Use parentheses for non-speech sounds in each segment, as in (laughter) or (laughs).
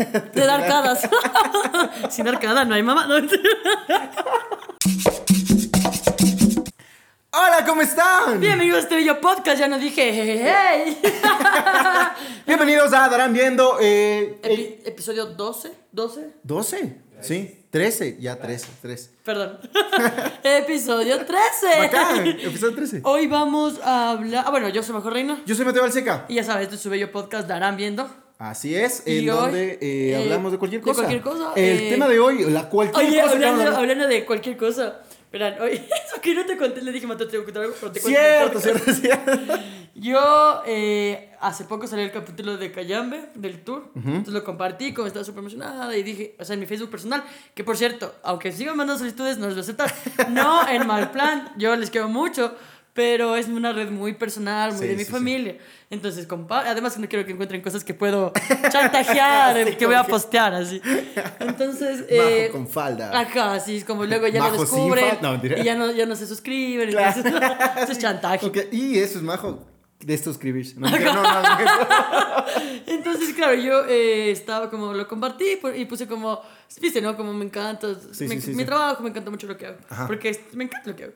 (laughs) De dar arcadas. (laughs) Sin arcada no hay mamá. No, (laughs) Hola, ¿cómo están? Bien, amigos, este bello podcast. Ya no dije, hey. Bienvenidos a Darán Viendo. Eh, eh, Epi- episodio 12. 12. 12, sí, 13, ya 13, 13. Perdón. episodio 13. Bacán, episodio 13. Hoy vamos a hablar. Ah, bueno, yo soy Mejor Reina. Yo soy Mateo Alseca. Y ya sabes, este es su bello podcast. Darán viendo. Así es, en hoy, donde eh, eh, hablamos de cualquier de cosa. cualquier cosa, El eh, tema de hoy, la cualquier Oye, cosa hablando, hablando de cualquier cosa. Verán, oye, (laughs) eso que no te conté, le dije, Mateo, te voy a contar algo, pero te Cierto, cierto, cierto. Yo eh, hace poco salió el capítulo de Cayambe, del tour. Entonces lo compartí, como estaba súper emocionada. Y dije, o sea, en mi Facebook personal, que por cierto, aunque sigan mandando solicitudes, no les voy a aceptar. No en mal plan, yo les quiero mucho. Pero es una red muy personal, muy Sí, de mi sí, sí. familia. Entonces, compa además no quiero que encuentren cosas que puedo (laughs) chantajear, Sí, que voy a postear así. (laughs) Entonces, Majo eh, con falda. Ajá, así es como luego ya Majo lo descubren. No, y ya no, ya no se suscriben. Claro. entonces, (laughs) eso es chantaje. Ok, Y eso es majo de. No, (laughs) mentira, no, no, no. Entonces, claro, yo eh, estaba como, lo compartí y puse como, viste, ¿no? Como me encanta, Sí, me- sí, sí, mi trabajo, me encanta mucho lo que hago. Ajá. Porque me encanta lo que hago.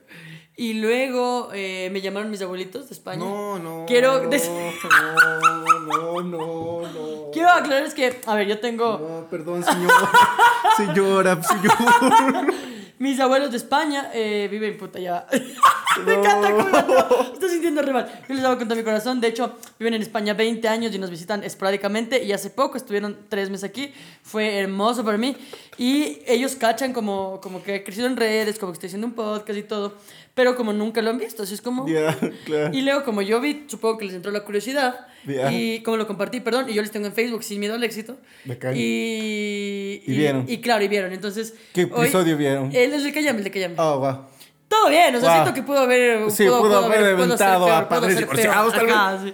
Y luego eh, me llamaron mis abuelitos de España. No, no. Quiero no, des- no, no, no, no. Quiero aclarar es que, a ver, yo tengo No, perdón, señor. Señora, señor. (laughs) mis abuelos de España, eh, viven puta ya. (laughs) me encanta cómo me estoy sintiendo re mal. Yo les hago contar mi corazón. De hecho, viven en España 20 años y nos visitan esporádicamente. Y hace poco estuvieron tres meses aquí. Fue hermoso para mí. Y ellos cachan como, como que he crecido en redes, como que estoy haciendo un podcast y todo. Pero como nunca lo han visto, así es como... Ya, claro. Y luego, como yo vi, supongo que les entró la curiosidad. Ya. Y como lo compartí, perdón, y yo les tengo en Facebook sin miedo al éxito. Bacán. Y, Y vieron. Y, claro, y vieron. Entonces. ¿Qué hoy- episodio vieron? Él es el que llama, el de que llama. Oh, wow. Todo bien, o sea, Wow. siento que pudo haber. Sí, pudo haber pudo aventado ser a padres divorciados, tal Ajá, sí.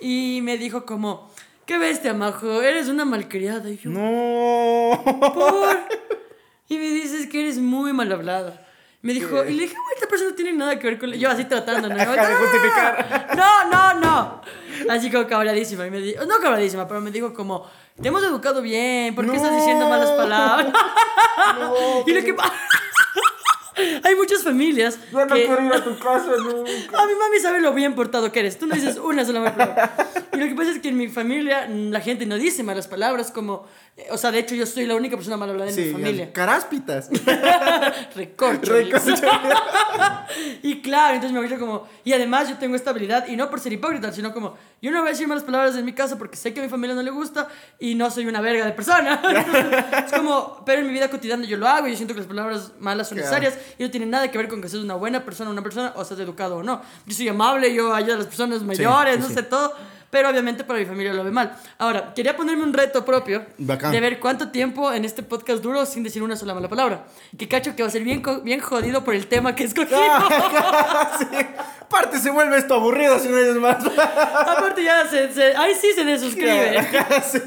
Y me dijo como. ¿Qué bestia, majo? Eres una malcriada. Y yo, No. ¿por? (laughs) Y me dices que eres muy mal hablada. Me dijo, y le dije, "Güey, esta persona no tiene nada que ver con... Yo así tratando, ¿no? Ajá, de justificar. No, no, no. Así como cabradísima. Y me dijo, no cabradísima, pero me dijo como, te hemos educado bien, ¿por qué estás No. diciendo malas palabras? (laughs) No, y lo que pasa... (laughs) Hay muchas familias Yo no que... quiero ir a tu (laughs) casa nunca. A mi mami sabe lo bien portado que eres. Tú no dices una sola mala palabra. Y lo que pasa es que en mi familia mm, la gente no dice malas palabras como... eh, O sea, de hecho yo soy la única persona mal hablada en mi Sí, familia. caráspitas. (laughs) Recorcho. Recorcho. y claro, entonces me abuelo como... Y además yo tengo esta habilidad, y no por ser hipócrita, sino como... Yo no voy a decir malas palabras en mi casa porque sé que a mi familia no le gusta y no soy una verga de persona. es como... Pero en mi vida cotidiana yo lo hago y yo siento que las palabras malas son Claro. Y no tiene nada que ver con que seas una buena persona o una persona o seas educado o no. Yo soy amable, yo ayudo a las personas mayores, sí, no sí. sé todo. Pero obviamente para mi familia lo ve mal. Ahora, quería ponerme un reto propio Bacán. de ver cuánto tiempo en este podcast duro sin decir una sola mala palabra. Que cacho que va a ser bien, bien jodido por el tema que (laughs) escogí. sí. Aparte se vuelve esto aburrido si no dices más. Aparte ya se, se- Ahí sí se desuscribe. (laughs) Sí.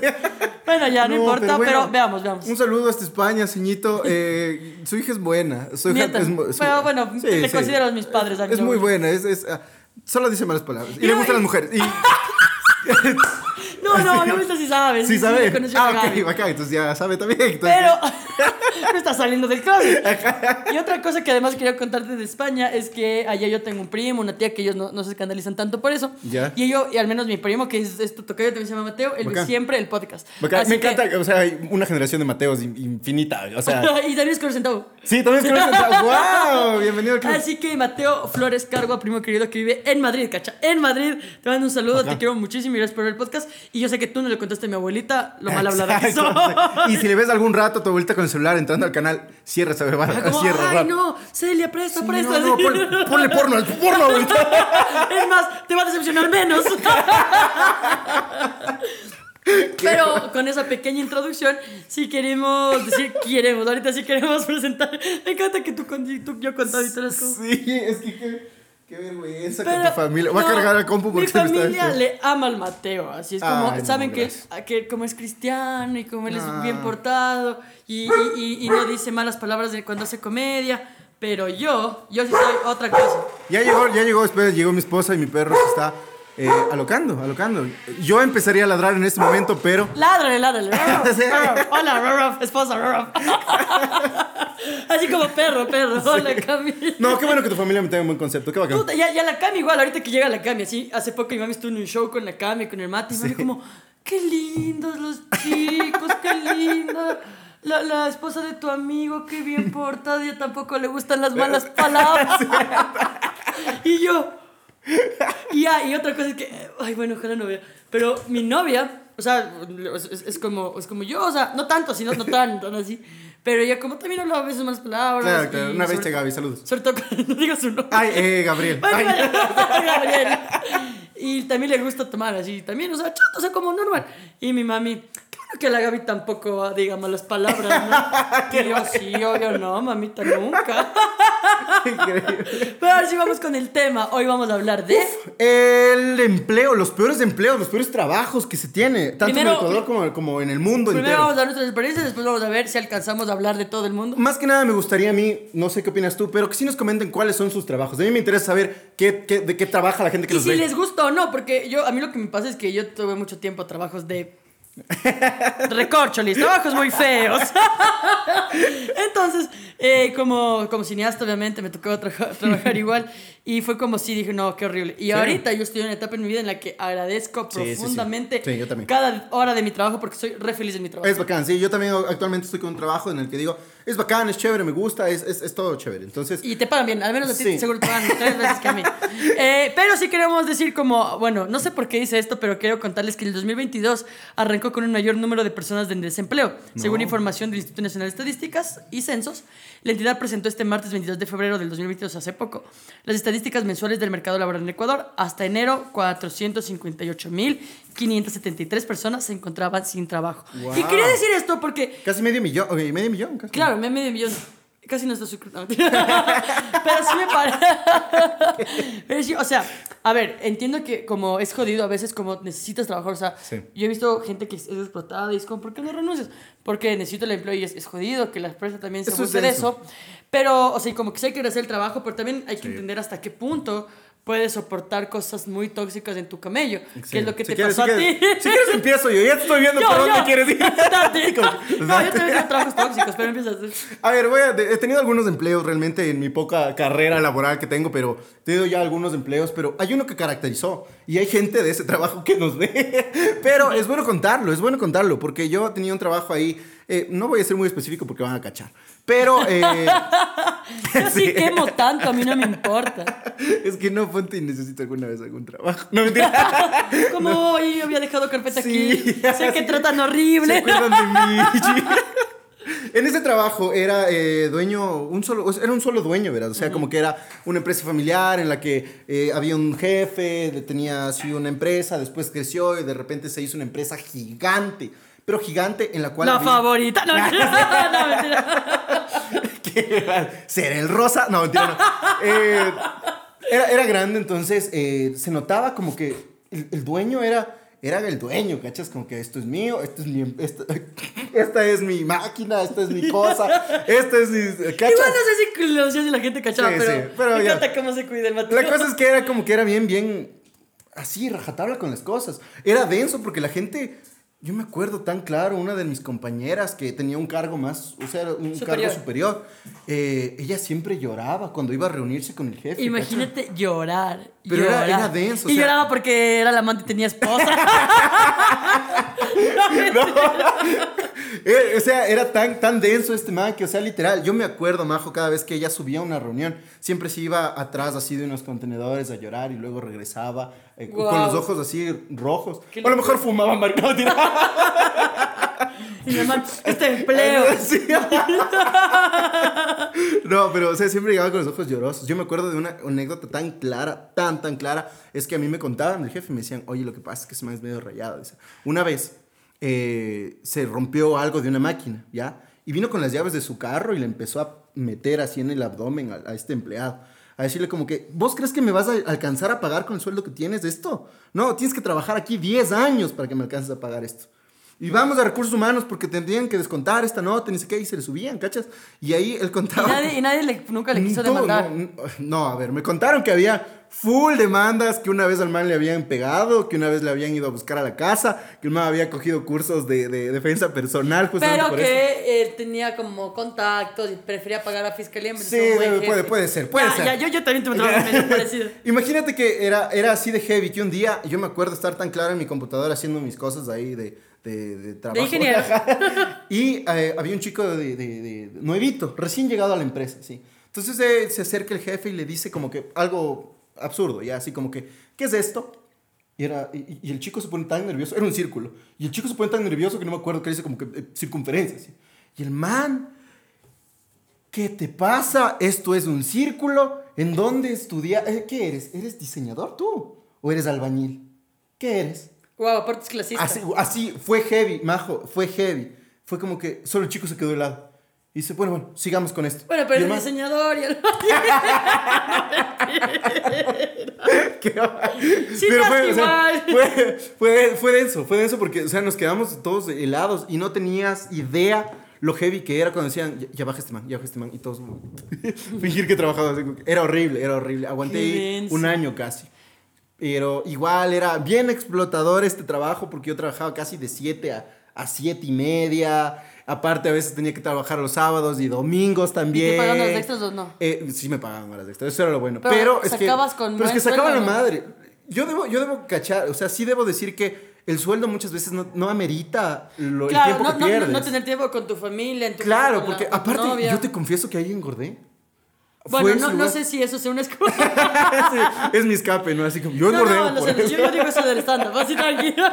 Bueno, ya, no, No, importa, pero, bueno, veamos, veamos. Un saludo hasta España, ceñito. Eh, su hija es buena. Su hija es su- Pero bueno, le considero a mis padres, Es muy buena. Es, es, ah, solo dice malas palabras. Y Y- le gustan las mujeres. Y, (laughs) it's, No, no, no, esta sí sabes. sí, sabe. le conocí Ah, ok, acá. Entonces ya sabe también. Entonces, Pero (laughs) no está saliendo del closet. (laughs) Y otra cosa que además quería contarte de España es que allá yo tengo un primo, una tía que ellos no, no se escandalizan tanto por eso. Ya. Y yo, y al menos mi primo, que es, es tu tocayo, también se llama Mateo, él ve siempre el podcast. Bacán, me que- encanta, o sea, hay una generación de Mateos in- infinita, o sea, (laughs) y también es color centavo. sí, también es que wow, bienvenido al club. Así que Mateo Flores Cargo, primo querido que vive en Madrid, cacha. En Madrid, te mando un saludo, te quiero muchísimo y gracias por ver el podcast. Y yo sé que tú no le contaste a mi abuelita lo mal hablada que soy. sí. Y si le ves algún rato a tu abuelita con el celular entrando al canal, cierra esa bebada, Como, cierra Ay, no, Celia, presta, Sí, presta. no, no, ponle, ponle porno, al porno, abuelita. (laughs) Es más, te va a decepcionar menos. (laughs) Pero con esa pequeña introducción, si queremos decir, queremos, ahorita sí queremos presentar. Me encanta que tú, tú yo contado y. Sí, es que qué, qué vergüenza con Pero, tu familia. Voy a cargar al compu porque Mi me familia le ama al Mateo, así es como, Ay, no, saben que, que como es cristiano y como él Ah. es bien portado y, y- y- y no dice malas palabras de cuando hace comedia, pero yo, yo sí soy otra cosa. Ya llegó, ya llegó, después llegó mi esposa y mi perro se está eh, alocando, alocando. Yo empezaría a ladrar en este momento, pero... Ládrale, ládrale. (laughs) Sí. Hola, Rurruf, esposa, Rurruf. (laughs) Así como perro, perro. Hola, Cami. No, qué bueno que tu familia me tenga un buen concepto. Qué bacán. Puta, ya, ya la Cami igual, ahorita que llega la Cami, así, hace poco mi mami estuvo en un show con la Cami, con el Mati, y me dijo como, qué lindos los chicos, qué linda. La, la esposa de tu amigo, qué bien portada, y a tampoco le gustan las malas (laughs) palabras. y yo, y, ah, y otra cosa es que, ay, bueno, ojalá no vea, pero mi novia, o sea, es, es- como, es como yo, o sea, no tanto, sino no tan, tan así, pero ella como también hablaba a veces malas palabras. Claro, claro. Una vez sobre- Gaby, saludos. Sobre todo cuando no digas su nombre. Ay, eh, Gabriel. Ay, Ay. (laughs) Gabriel. Y también le gusta tomar así, también, o sea, chato, o sea, como normal. Y mi mami, que la Gaby tampoco diga malas palabras, ¿no? (laughs) Y yo, sí, obvio, no, mamita, nunca. (laughs) Increíble. Pero ahora sí vamos con el tema. Hoy vamos a hablar de... El empleo, los peores empleos, los peores trabajos que se tiene, tanto en Primero- Ecuador como, como en el mundo Primero entero. vamos a dar nuestras experiencias, después vamos a ver si alcanzamos a hablar de todo el mundo. Más que nada me gustaría a mí, no sé qué opinas tú, pero que sí nos comenten cuáles son sus trabajos. A mí me interesa saber qué, qué- de qué trabaja la gente que Y nos si ve. les gusta o no, porque yo, a mí lo que me pasa es que yo tuve mucho tiempo trabajos de recorcholis, trabajos muy feos. (laughs) Entonces, eh, como, como cineasta, obviamente, me tocó traja- trabajar igual. Y fue como si dije, no, qué horrible. Y ahorita yo estoy en una etapa en mi vida en la que agradezco Sí, sí, sí. profundamente Sí, yo cada hora de mi trabajo porque soy re feliz en mi trabajo. Es bacán, sí. Yo también actualmente estoy con un trabajo en el que digo, es bacán, es chévere, me gusta, es, es, es todo chévere. Entonces, Y te pagan bien, al menos a ti Sí. seguro te pagan tres veces que a mí. (laughs) Eh, pero sí queremos decir como, bueno, no sé por qué dice esto, pero quiero contarles que el 2022 arrancó con un mayor número de personas en desempleo. Según información del Instituto Nacional de Estadísticas y Censos, la entidad presentó este martes 22 de febrero del 2022, hace poco, las estadísticas mensuales del mercado laboral en Ecuador. Hasta enero, 458.573 personas se encontraban sin trabajo. Y Wow. quería decir esto porque casi medio millón, ok, medio millón. Casi. Claro, me medio millón. Casi no está suscrito. (laughs) Pero sí me parece. (laughs) Pero sí, o sea, a ver, entiendo que como es jodido a veces, como necesitas trabajar. O sea, Sí. yo he visto gente que es explotada y es como, ¿por qué no renuncias? Porque necesito el empleo y es, es jodido, que la empresa también se burle de eso. Pero, o sea, como que sí hay que hacer el trabajo, pero también hay que Sí. entender hasta qué punto puedes soportar cosas muy tóxicas en tu camello. Que es lo que Si te quieres- pasó si a quieres- ti. Si quieres empiezo yo, ya te estoy viendo (laughs) Yo, por dónde yo. quieres ir. Como- (laughs) (laughs) No, yo también tengo trabajos tóxicos, pero empiezas. A ver, voy a- he tenido algunos empleos realmente en mi poca carrera laboral que tengo, pero he tenido ya algunos empleos, pero hay uno que caracterizó y hay gente de ese trabajo que nos ve. Pero es bueno contarlo, es bueno contarlo, porque yo tenía un trabajo ahí, eh, no voy a ser muy específico porque van a cachar, pero (laughs) eh, Yo sí quemo tanto, a mí no me importa. (laughs) es que no, ponte y necesito alguna vez algún trabajo. No, mentira. (laughs) Como hoy había dejado carpeta Sí, aquí. Sé que tratan ¿Se horrible. acuerdan de mí? En ese trabajo era eh, dueño, un solo, era un solo dueño, ¿verdad? O sea, como que era una empresa familiar en la que eh, había un jefe, tenía así una empresa, después creció y de repente se hizo una empresa gigante, pero gigante en la cual... La favorita. No, (laughs) mentira. no, mentira. (laughs) que ser el rosa. No, mentira, no. Eh, era, era grande, entonces eh, se notaba como que el, el dueño era, era el dueño, ¿cachas? Como que esto es mío, esto es mi, esta, (laughs) esta es mi máquina, esta es mi cosa, esta es mi. ¿cachas? Igual no sé si lo sé si la gente cachaba, Sí, pero, sí, pero me ya. encanta cómo se cuida el Mateo. La cosa es que era como que era bien, bien así, rajatabla con las cosas. Era denso porque la gente, yo me acuerdo tan claro, una de mis compañeras que tenía un cargo más, o sea, un Superior. cargo superior, eh, ella siempre lloraba cuando iba a reunirse con el jefe. Imagínate llorar. Pero era- llorar. era denso, o Y sea- lloraba porque era la amante y tenía esposa. (laughs) (laughs) Eh, o sea, era tan, tan denso este man que, o sea, literal, yo me acuerdo, Majo, cada vez que ella subía a una reunión, siempre se iba atrás así de unos contenedores a llorar y luego regresaba eh, con Guau. los ojos así rojos. O a lo mejor fumaba marcado, (laughs) y mi hermano, este empleo. (laughs) (laughs) No, pero, o sea, siempre llegaba con los ojos llorosos. Yo me acuerdo de una anécdota tan clara, tan, tan clara, es que a mí me contaban, el jefe me decían, oye, lo que pasa es que ese man es medio rayado. Dice, Una vez eh, se rompió algo de una máquina, ¿ya? Y vino con las llaves de su carro y le empezó a meter así en el abdomen a, a este empleado. A decirle como que, ¿vos crees que me vas a alcanzar a pagar con el sueldo que tienes de esto? No, tienes que trabajar aquí 10 años para que me alcances a pagar esto. Y vamos a recursos humanos porque tendrían que descontar esta nota, ni sé qué, y se le subían, ¿cachas? Y ahí él Y contaba... nadie, y nadie le- nunca le quiso Todo, demandar. No, no, a ver, me contaron que había full demandas que una vez al man le habían pegado, que una vez le habían ido a buscar a la casa, que el man había cogido cursos de, de defensa personal. justamente Pero por eso. que él tenía como contactos y prefería pagar a la fiscalía. en de Sí, puede, puede ser, puede Ya, ser. ya, yo, yo también tuve un trabajo medio (laughs) parecido. Imagínate que era, era así de heavy que un día yo me acuerdo estar tan claro en mi computadora haciendo mis cosas ahí de, de, de trabajo. ingeniero. (laughs) y eh, había un chico de, de- de- nuevito, recién llegado a la empresa, sí. Entonces eh, se acerca el jefe y le dice como que algo absurdo, ya así como que, ¿qué es esto? Y, era, y, y el chico se pone tan nervioso, era un círculo, y el chico se pone tan nervioso que no me acuerdo que dice como que eh, circunferencia, ¿sí? Y el man ¿Qué te pasa? Esto es un círculo. ¿En dónde estudias? ¿Qué eres? ¿Eres diseñador tú? ¿O eres albañil? ¿Qué eres? Wow, aparte es clasista. Así, así, fue heavy, majo, fue heavy. Fue como que solo el chico se quedó de lado. Y dice, bueno, bueno, sigamos con esto. Bueno, Y pero el el man- diseñador y el... (laughs) Sí, Pero fue, o sea, fue, fue, fue denso, fue denso porque, o sea, nos quedamos todos helados y no tenías idea lo heavy que era cuando decían, ya, ya baja este man, ya baja este man, y todos (laughs) fingir que trabajaba Era horrible, era horrible. Aguanté un año casi. Pero igual era bien explotador este trabajo porque yo trabajaba casi de 7 a, a 7 y media. Aparte, a veces tenía que trabajar los sábados y domingos ¿Y también. te pagan horas extras o no? Eh, sí me pagaban horas extras, eso era lo bueno. Pero Pero, es que, con pero es que buen sacaba la ¿no? madre. Yo debo, yo debo cachar, o sea, sí debo decir que el sueldo muchas veces no, no amerita lo, el Claro, tiempo no, que no, pierdes. no tener tiempo con tu familia, en tu claro, la- porque aparte, yo te confieso que ahí engordé. Bueno, no, no sé si eso sea una (laughs) excusa. Sí, es mi escape, ¿no? Así como yo No, engordé. no, no sé, yo no digo eso del stand-up, así (laughs) tranquilo.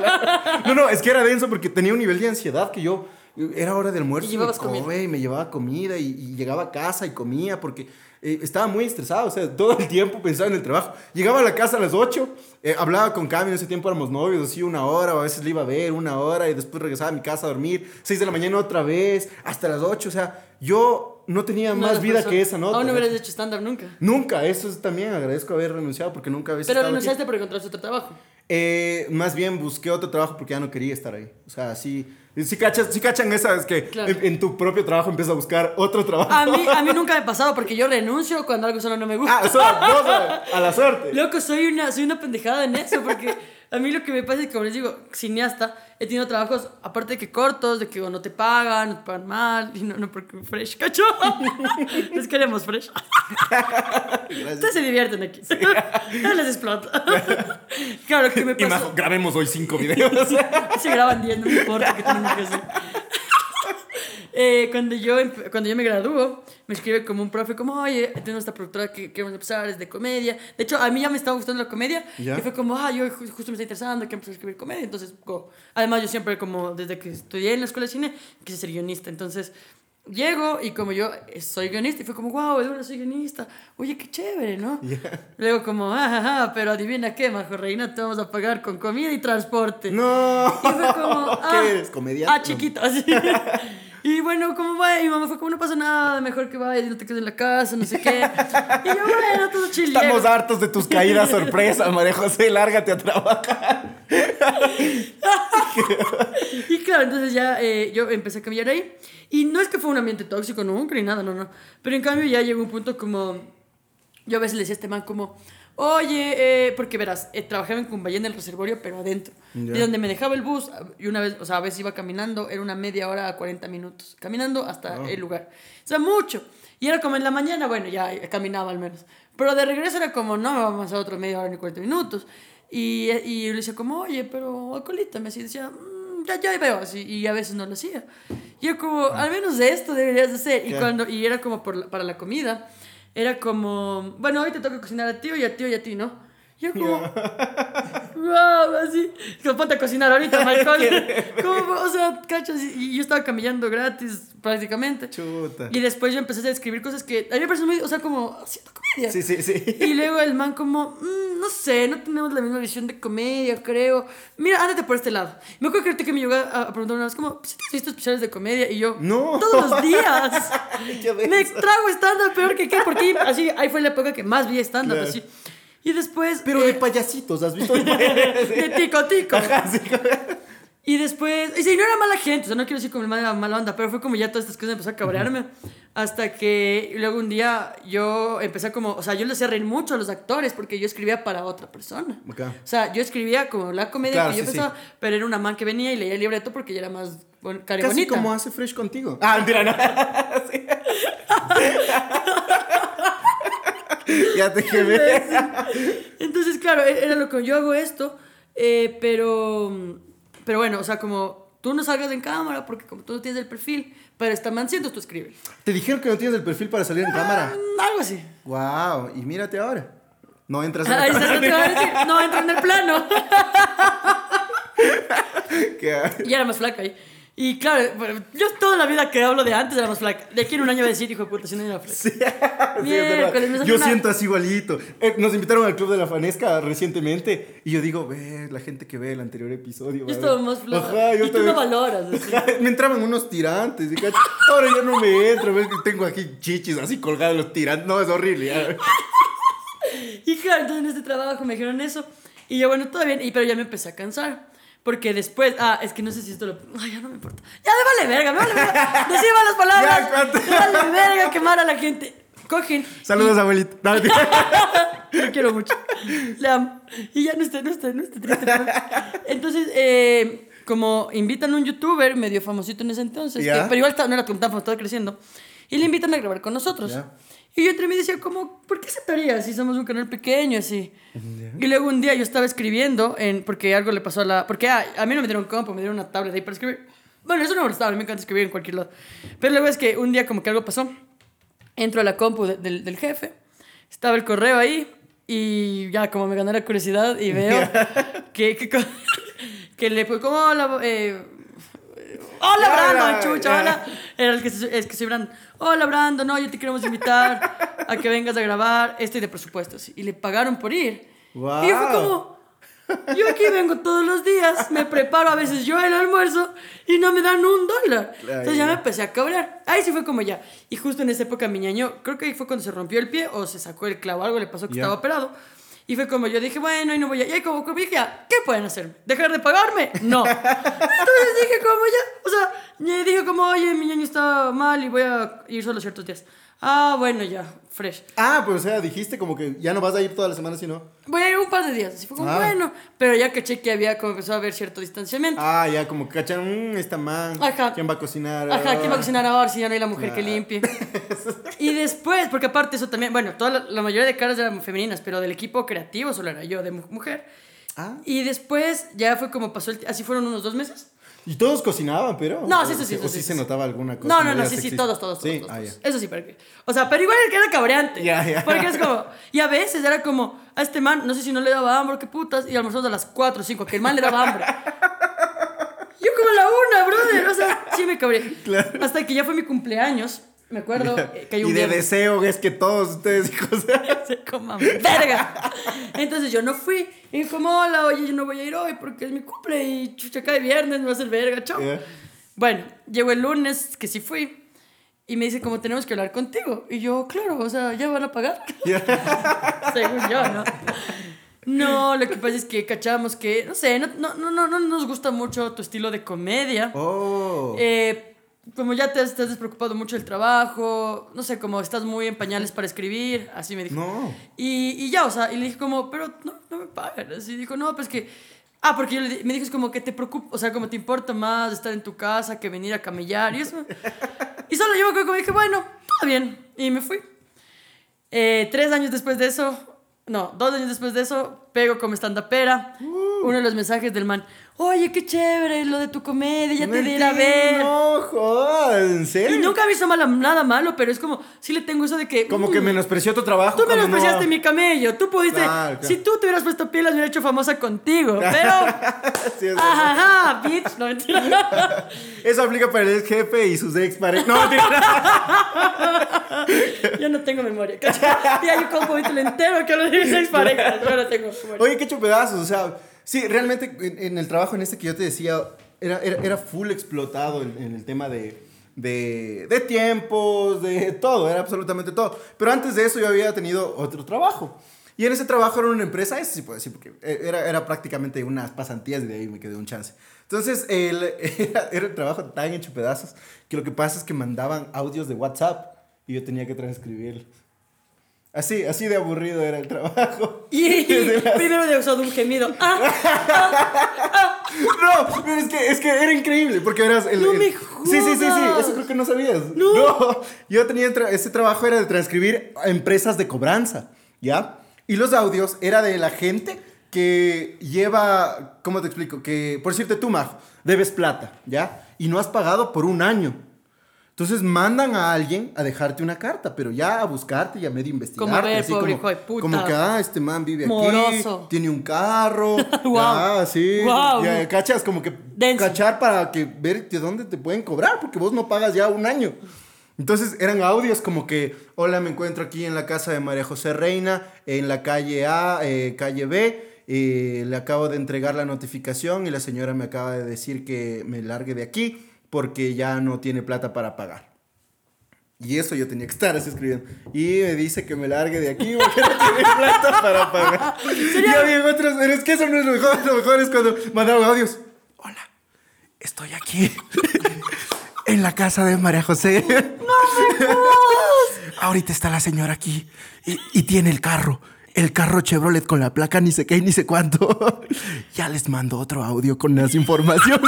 No, no, es que era denso porque tenía un nivel de ansiedad que yo era hora de almuerzo Y me come, y me llevaba comida y, y llegaba a casa y comía porque eh, estaba muy estresado, o sea, todo el tiempo pensaba en el trabajo. Llegaba a la casa a las 8, eh, hablaba con Cami, en ese tiempo éramos novios, así una hora, o a veces le iba a ver una hora y después regresaba a mi casa a dormir, 6 de la mañana otra vez, hasta las 8, o sea, yo no tenía No más vida persona. que esa nota. Aún no hubieras hecho stand-up nunca. Nunca, eso es también agradezco haber renunciado porque nunca había Pero renunciaste por encontraste otro trabajo. Eh, más bien busqué otro trabajo porque ya no quería estar ahí. O sea, sí, sí, cachas, sí cachan esas que Claro. en, en tu propio trabajo empiezas a buscar otro trabajo. A mí, a mí nunca me ha pasado porque yo renuncio cuando algo solo no me gusta. Ah, o sea, vos a, a la suerte. Loco, soy una, soy una pendejada en eso, porque a mí lo que me pasa es que, como les digo, cineasta, he tenido trabajos, aparte de que cortos, de que no te pagan, no te pagan mal, y no, no porque fresh, cacho. (laughs) Les queremos fresh. (laughs) Ustedes se divierten aquí. No (laughs) les explota. Claro, lo que me Y pasa. Majo, grabemos hoy cinco videos. Se graban 10, no me importa que tengan que hacer. Eh, cuando, yo, empe- cuando yo me gradúo, me escribe como un profe, como, oye, tenemos esta productora que queremos empezar, es de comedia. De hecho, a mí ya me estaba gustando la comedia. ¿Ya? Y fue como, ah, yo ju- justo me está interesando, que empecé a escribir comedia. Entonces, go. además, yo siempre, como desde que estudié en la escuela de cine, quise ser guionista. Entonces, llego y como yo eh, soy guionista, y fue como, wow, verdad soy guionista. Oye, qué chévere, ¿no? (laughs) Luego, como, ah, ah, pero adivina qué, Majo Reina, te vamos a pagar con comida y transporte. No. Y fue como, (laughs) ¿Qué ah, eres? ¿Comediante? Ah, chiquito, así. (laughs) Y bueno, como va, y mi mamá fue como, no pasa nada, mejor que vayas y no te quedes en la casa, no sé qué. Y yo, bueno, todo chill. Estamos hartos de tus caídas sorpresa, María José. Lárgate a trabajar. Y claro, entonces ya eh, yo empecé a cambiar ahí. Y no es que fue un ambiente tóxico, nunca ni nada, no, no. Pero en cambio ya llegó un punto como... Yo a veces le decía a este man como, oye, eh, porque verás, eh, trabajaba en Cumbayé en el reservorio, pero adentro. Ya. De donde me dejaba el bus, y una vez, o sea, a veces iba caminando, era una media hora a 40 minutos, caminando hasta Oh. el lugar. O sea, mucho. Y era como en la mañana, bueno, ya eh, caminaba al menos. Pero de regreso era como, no me vamos a otra media hora ni 40 minutos. Y, y yo le decía como, oye, pero acolítame. Así decía, "Mm, ya, ya veo. Así, y a veces no lo hacía. Y yo como, al menos de esto deberías de hacer. Y, cuando, y era como por la- para la comida. Era como, bueno, hoy te toca cocinar a ti y a ti y a ti, ¿no? Yo (laughs) como, wow, (laughs) así. Como ponte a cocinar ahorita, (laughs) Michael. como, o sea, cachas. Y yo estaba camellando gratis prácticamente. Chuta. Y después yo empecé a escribir cosas que a mí me parecen muy, o sea, como haciendo comedia. Sí, sí, sí. Y luego el man como, "Mm, no sé, no tenemos la misma visión de comedia, creo. Mira, ándate por este lado. Me acuerdo que ahorita que me llegó a, a preguntar una vez, como, ¿si te has visto especiales de comedia? Y yo, No. todos los días. Me trago stand-up peor que qué, porque así, ahí fue la época que más vi stand-up, Claro. así. Y después... Pero de eh, payasitos, ¿has visto? (laughs) de tico tico. Ajá, sí. Y después, y sí, no era mala gente, o sea, no quiero decir como mala, mala onda, pero fue como ya todas estas cosas empezó a cabrearme. Hasta que luego un día yo empecé a como, o sea, yo le hacía reír mucho a los actores porque yo escribía para otra persona. Ok. O sea, yo escribía como la comedia Claro, que yo sí, pensaba, pero era una man que venía y leía el libreto porque ella era más y Casi como hace Fresh contigo. Ah, mentira, no. (laughs) (laughs) (laughs) Ya te quemé. Entonces, claro, e- era lo que yo hago esto, eh, pero, pero bueno, o sea, como tú no salgas en cámara porque como tú no tienes el perfil, pero está man siendo tú escribes. Te dijeron que no tienes el perfil para salir en cámara. Mm, Algo así. Wow, y mírate ahora. No entras en Ahí está, cámara. no entra en el plano. (laughs) Que- Y era más flaca ahí. Y claro, bueno, yo toda la vida que hablo de antes más flaca. De aquí en un año voy a decir, hijo de puta, si no era flaca. Sí, (laughs) salió Yo una- siento así igualito. Eh, nos invitaron al Club de la Fanesca recientemente y yo digo, ve, la gente que ve el anterior episodio. Yo estaba ver". más yo y tú no valoras. (laughs) así. Me entraban unos tirantes. Ahora ya no me entro. ves tengo aquí chichis así colgados los tirantes. No, es horrible. (laughs) Y claro, entonces en este trabajo me dijeron eso. Y yo, bueno, todo bien. Y, pero ya me empecé a cansar. Porque después, ah, es que no sé si esto lo. Ay, ya no me importa. Ya me vale verga, me vale verga. Decir malas palabras. Me vale verga quemar a la gente. Cogen. Saludos, abuelito. No. Lo (laughs) quiero mucho. Le amo. Y ya no esté, no esté, no esté triste. Entonces, eh, como invitan a un youtuber medio famosito en ese entonces, que- pero igual estaba- no era tan famoso, estaba creciendo, y le invitan a grabar con nosotros. Ya. Y yo entre mí decía, como, ¿por qué aceptaría si somos un canal pequeño así? Y luego un día yo estaba escribiendo, en, porque algo le pasó a la... Porque ah, a mí no me dieron compo, me dieron una tablet ahí para escribir. Bueno, eso no me molestaba, a mí me encanta escribir en cualquier lado. Pero luego es que un día como que algo pasó. Entro a la compu de- del, del jefe, estaba el correo ahí y ya como me ganó la curiosidad y veo (laughs) que, que, co- (laughs) que le fue como hola, eh, hola Brandon, chucha, hola. Era el que, se- es que soy Brandon. Hola Brandon, no, yo te queremos invitar a que vengas a grabar este de presupuestos. Y le pagaron por ir. Guau. Y yo fue como, yo aquí vengo todos los días, me preparo a veces yo el almuerzo y no me dan un dólar. Entonces ya me empecé a cabrear. Ahí sí fue como ya. Y justo en esa época mi ñaño, creo que ahí fue cuando se rompió el pie o se sacó el clavo, algo le pasó que estaba operado. Y fue como yo dije, bueno, y no voy a... Y ahí como que dije, ya, ¿qué pueden hacer? ¿Dejar de pagarme? No. (laughs) Entonces dije como ya, o sea, dije como, oye, mi ñaño está mal y voy a ir solo ciertos días. Ah, bueno, ya, fresh. Ah, pues o sea, dijiste como que ya no vas a ir toda la semana, sino. Voy a ir un par de días. Así fue como, Ah. bueno. Pero ya caché que había como empezó a haber cierto distanciamiento. Ah, ya como que cachan, mmm, esta man. Ajá. ¿Quién va a cocinar? Ajá, ¿quién va a Ah. cocinar ahora si ya no hay la mujer que Ah. limpie? (laughs) y después, porque aparte eso también, bueno, toda la, la mayoría de caras eran femeninas, pero del equipo creativo solo era yo de mu- mujer. Ah. Y después ya fue como pasó el así fueron unos dos meses. Y todos cocinaban, pero. No, sí, sí, sí, O sí, sí, sí, se notaba alguna cosa. No, no, no, sí, sí, todos, todos, todos. Sí, todos, ah, ya. Eso sí, para que. O sea, pero igual el que era cabreante. Ya, ya. Porque es como. Y a veces era como, a este man, no sé si no le daba hambre, qué putas, y almorzamos a las 4 o 5, que el man le daba hambre. (laughs) Yo como a la una, brother. O sea, sí me cabré. Claro. Hasta que ya fue mi cumpleaños. Me acuerdo (laughs) que hay un y de viernes. deseo es que todos ustedes, hijos. Se (laughs) coman verga. Entonces yo no fui. Y como, hola, oye, yo no voy a ir hoy porque es mi cumple y chucha cae viernes, me va a hacer verga, chao. Bueno, llegó el lunes, que sí fui. Y me dice, como tenemos que hablar contigo. Y yo, claro, o sea, ya van a pagar. (laughs) Según yo, ¿no? No, lo que pasa es que cachamos que, no sé, no, no, no, no, no nos gusta mucho tu estilo de comedia. Oh. Eh, como ya te has, te has despreocupado mucho del trabajo, no sé, como estás muy en pañales para escribir, así me dijo. No. Y, y ya, o sea, y le dije como, pero no, no me pagan. Así dijo, no, pues que... Ah, porque yo le me dijo, es como que te preocupa, o sea, como te importa más estar en tu casa que venir a camellar y eso. y solo yo me que dije, bueno, todo bien. Y me fui. Eh, tres años después de eso, no, dos años después de eso, pego como stand-upera. Uno de los mensajes del man, oye, qué chévere lo de tu comedia, ya te di a ver. No, joder, en serio. Y nunca me hizo mala- nada malo, pero es como, sí le tengo eso de que... Como mm, que menospreció tu trabajo. Tú menospreciaste no- mi camello. Tú pudiste. Claro, claro. Si tú te hubieras puesto pilas, me hubiera hecho famosa contigo. (laughs) Pero. Sí, es. Ajá, bitch. No mentira. (laughs) Eso aplica para el ex jefe y sus ex parejas. No, mentira. (laughs) Yo no tengo memoria. Y hay un capítulo entero que habla de mis ex parejas. Yo no tengo memoria. Oye, qué hecho pedazos. O sea, sí, realmente en, el trabajo en este que yo te decía, era, era, full explotado en, el tema de, de, tiempos, de todo, era absolutamente todo. Pero antes de eso yo había tenido otro trabajo. Y en ese trabajo era una empresa, eso sí puedo decir, porque era, era prácticamente unas pasantías y de ahí me quedé un chance. Entonces, el, (laughs) era, era el trabajo tan hecho pedazos que lo que pasa es que mandaban audios de WhatsApp y yo tenía que transcribirlos. Así, así de aburrido era el trabajo. (laughs) Y primero de usado un gemido. Ah, ah, No, pero es que, es que era increíble porque eras el... No el- me Sí, sí, sí, sí, jodas. eso creo que no sabías. No. yo tenía, tra- ese trabajo era de transcribir a empresas de cobranza, ¿ya? Y los audios era de la gente que lleva, ¿cómo te explico? Que, por decirte tú, Majo, debes plata, ¿ya? Y no has pagado por un año. Entonces mandan a alguien a dejarte una carta, pero ya a buscarte y a medio investigarte. Como, ver, así pobre como, hijo de puta. como que, ah, este man vive Moroso. aquí, tiene un carro, (laughs) Guau. ya, sí, Guau. ya, cachas, como que Denso. cachar para que ver de dónde te pueden cobrar, porque vos no pagas ya un año. Entonces eran audios como que, hola, me encuentro aquí en la casa de María José Reina, en la calle A, eh, calle B, eh, le acabo de entregar la notificación y la señora me acaba de decir que me largue de aquí porque ya no tiene plata para pagar. Y eso yo tenía que estar así escribiendo. Y me dice que me largue de aquí porque no tiene (laughs) plata para pagar. Y había otros, pero es que eso no es lo mejor. Lo mejor es cuando mandaban audios. Hola, estoy aquí (laughs) en la casa de María José. Ahorita está la señora aquí y, y tiene el carro. El carro Chevrolet con la placa ni sé qué ni sé cuánto. (laughs) Ya les mando otro audio con más información.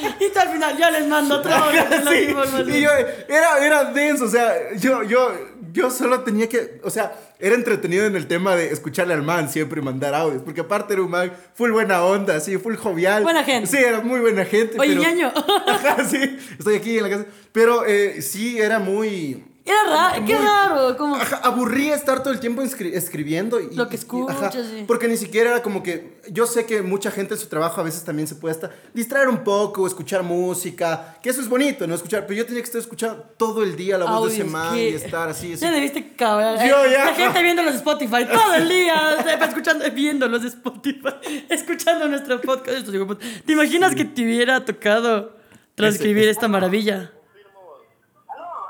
(laughs) Y tú al final ya les mando la (laughs) Sí, (laughs) y yo, era, era denso, o sea, yo, yo, yo solo tenía que, o sea, era entretenido en el tema de escucharle al man siempre y mandar audios, porque aparte era un man full buena onda, así, full jovial. Buena gente. Sí, era muy buena gente. Oye, pero- ñaño. Ajá, sí, estoy aquí en la casa. Pero eh, sí, era muy... Era raro, qué raro. Como... Ajá, aburría estar todo el tiempo escri- escribiendo. Y, Lo que escuchas, ajá, sí. Porque ni siquiera era como que. Yo sé que mucha gente en su trabajo a veces también se puede hasta distraer un poco, escuchar música, que eso es bonito, ¿no? Escuchar. Pero yo tenía que estar escuchando todo el día la voz de ese man que- y estar así. así. Ya debiste cabrón. Yo ya. La gente viendo los Spotify todo el día, (laughs) sea, escuchando, viendo los Spotify, escuchando nuestro podcast. Puta. ¿Te imaginas que te hubiera tocado transcribir esta maravilla?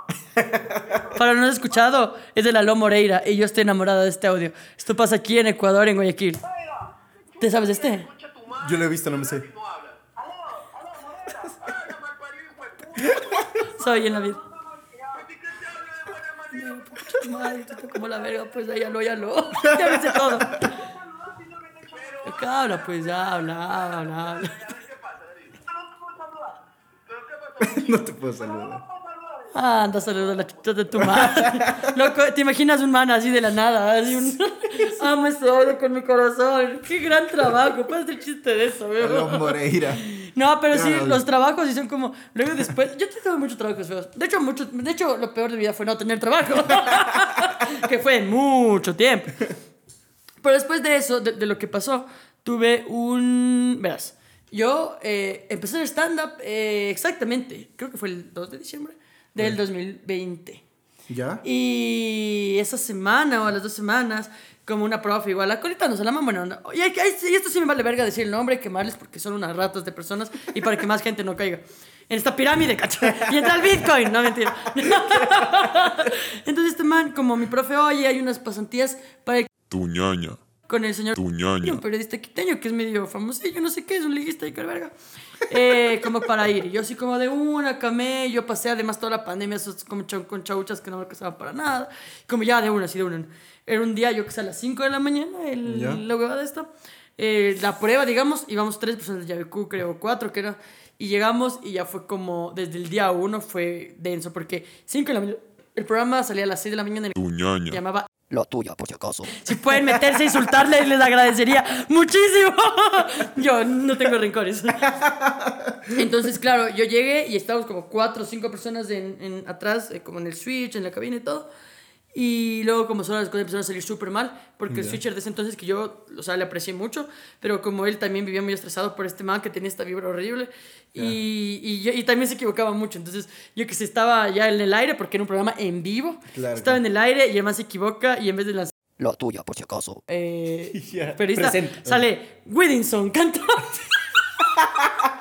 (laughs) Para los no escuchado, es de Lalo Moreira y yo estoy enamorada de este audio. Esto pasa aquí en Ecuador, en Guayaquil. ¿Te sabes de este? Yo lo he visto, no me sé. Soy en la vida. Madre, tú como la verga, pues ya lo, ya lo. (laughs) Ya me sé todo. ¿Qué habla? Pues habla, habla. (laughs) no te puedo saludar. Ah, anda, saluda a la chucha de tu madre. Loco, ¿te imaginas un man así de la nada? Así un... Amo este audio con mi corazón. Qué gran trabajo. Puedes hacer chiste de eso, Los weón. Moreira. No, pero sí, los trabajos sí son como. Luego después. Yo tuve muchos trabajos feos. De hecho, mucho, de hecho, lo peor de mi vida fue no tener trabajo. (laughs) que fue mucho tiempo. Pero después de eso, de, de lo que pasó, tuve un. Verás, yo eh, empecé el stand-up eh, exactamente. Creo que fue el 2 de diciembre del 2020. ¿Ya? Y esa semana o a las dos semanas, como una profe igual, la colita nos la man buena onda. Y, hay y esto sí me vale verga decir el nombre, quemarles porque son unas ratas de personas y para que más gente no caiga. En esta pirámide, cacho. Y entra el Bitcoin. No, mentira. (laughs) Entonces este man, como mi profe, oye, hay unas pasantías para el- Tu ñaña, con el señor tu ñaña. un periodista quiteño que es medio famosillo, no sé qué, es un liguista y qué verga. Eh, como para ir. Y yo así como de una, camé, yo pasé además toda la pandemia esos como con chauchas que no me alcanzaban para nada. Como ya de una, así de una. Era un día, yo que sé, a las 5 de la mañana, el, Ya. la huevada esta. Eh, la prueba, digamos, íbamos tres personas de Yabecu, creo, cuatro, que era. Y llegamos y ya fue como, desde el día uno fue denso, porque 5 de la mañana, el programa salía a las 6 de la mañana, Tu ñaña. llamaba Lo tuyo, por si acaso. si pueden meterse a insultarles, les agradecería muchísimo. (laughs) Yo no tengo rencores. Entonces, claro, yo llegué y estábamos como cuatro o cinco personas en, en- atrás, eh, como en el switch, en la cabina y todo. Y luego, como son las cosas empezaron a salir súper mal, porque el switcher de ese entonces que yo, o sea, le aprecié mucho, pero como él también vivía muy estresado por este man que tenía esta vibra horrible, y, y, yo- y también se equivocaba mucho. Entonces, yo que se estaba ya en el aire, porque era un programa en vivo, Claro, estaba en el aire y man se equivoca y en vez de lanzar Lo tuyo, por si acaso. eh, (laughs) presente. sale Whittinson, cantante. (laughs)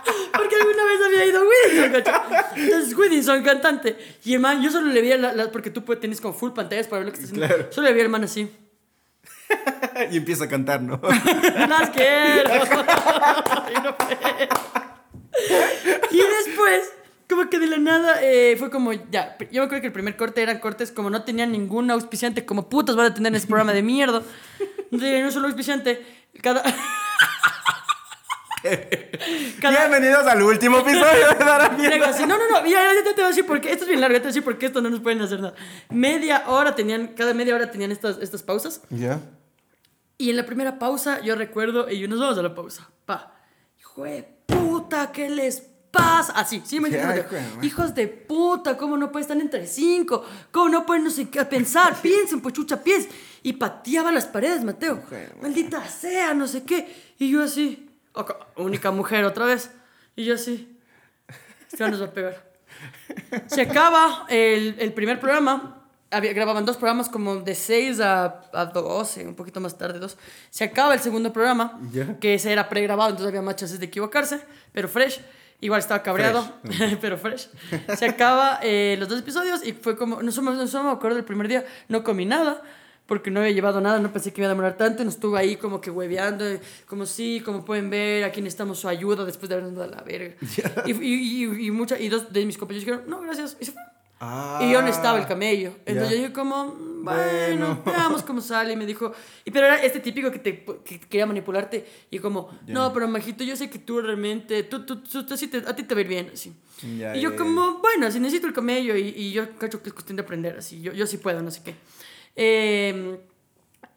Porque alguna vez había ido Whittinson, ¿cachai? (laughs) Entonces, Whittinson, cantante. Y el man, yo solo le vi, la, la- porque tú puedes, tienes como full pantallas para ver lo que está haciendo. Claro. Solo le vi al man así. (laughs) y empieza a cantar, ¿no? (laughs) Las quiero. Y no fue. Y después, como que de la nada, eh, fue como, ya, yo me acuerdo que el primer corte eran cortes como no tenían ningún auspiciante, como putos van a tener en ese programa de mierda. No tenían un solo auspiciante. Cada... Cada- Bienvenidos al último episodio de Mierda. así, no, no, no, ya, ya, te voy a decir por qué. Esto es bien largo, ya te voy a decir por qué esto no nos pueden hacer nada. Media hora tenían, cada media hora tenían estas, estas pausas. Ya. Y en la primera pausa, yo recuerdo, y nos vamos a la pausa. Pa. Hijo de puta, ¿qué les pasa? Así, sí me entiendo. madre. Hijos de puta, ¿cómo no pueden estar entre cinco? ¿Cómo no pueden no sé qué pensar? (laughs) Piensen, pues chucha, piensen. Y pateaba las paredes, Mateo. Madre. Maldita sea, no sé qué. Y yo así, única mujer otra vez. Y yo así, este nos va a pegar. Se acaba el, el primer programa. Había, grababan dos programas como de 6 a, a 12, un poquito más tarde, dos. Se acaba el segundo programa, que ese era pregrabado, entonces había más chances de equivocarse, pero fresh. Igual estaba cabreado, (laughs) pero fresh. Se acaba eh, los dos episodios y fue como, no solo, no solo me acuerdo del primer día, no comí nada, porque no había llevado nada, no pensé que iba a demorar tanto, nos estuvo ahí como que hueveando, eh, como sí, como pueden ver, aquí necesitamos su ayuda después de habernos dado la verga. (laughs) Y, y, y, y, mucha- y dos de mis compañeros dijeron, no, gracias, y se fue. Ah. Y yo no estaba el camello. Entonces Ya. yo dije como, bueno, Bueno. (laughs) veamos cómo sale. Y me dijo, y pero era este típico que, te, que quería manipularte. Y como, no, pero Majito, yo sé que tú realmente, tú, tú, tú, tú sí te- a ti te va a ir bien, así. Ya, y yo como, bueno, si necesito el camello y, y yo cacho que es cuestión de aprender, así. Yo, yo sí puedo, no sé qué. Eh,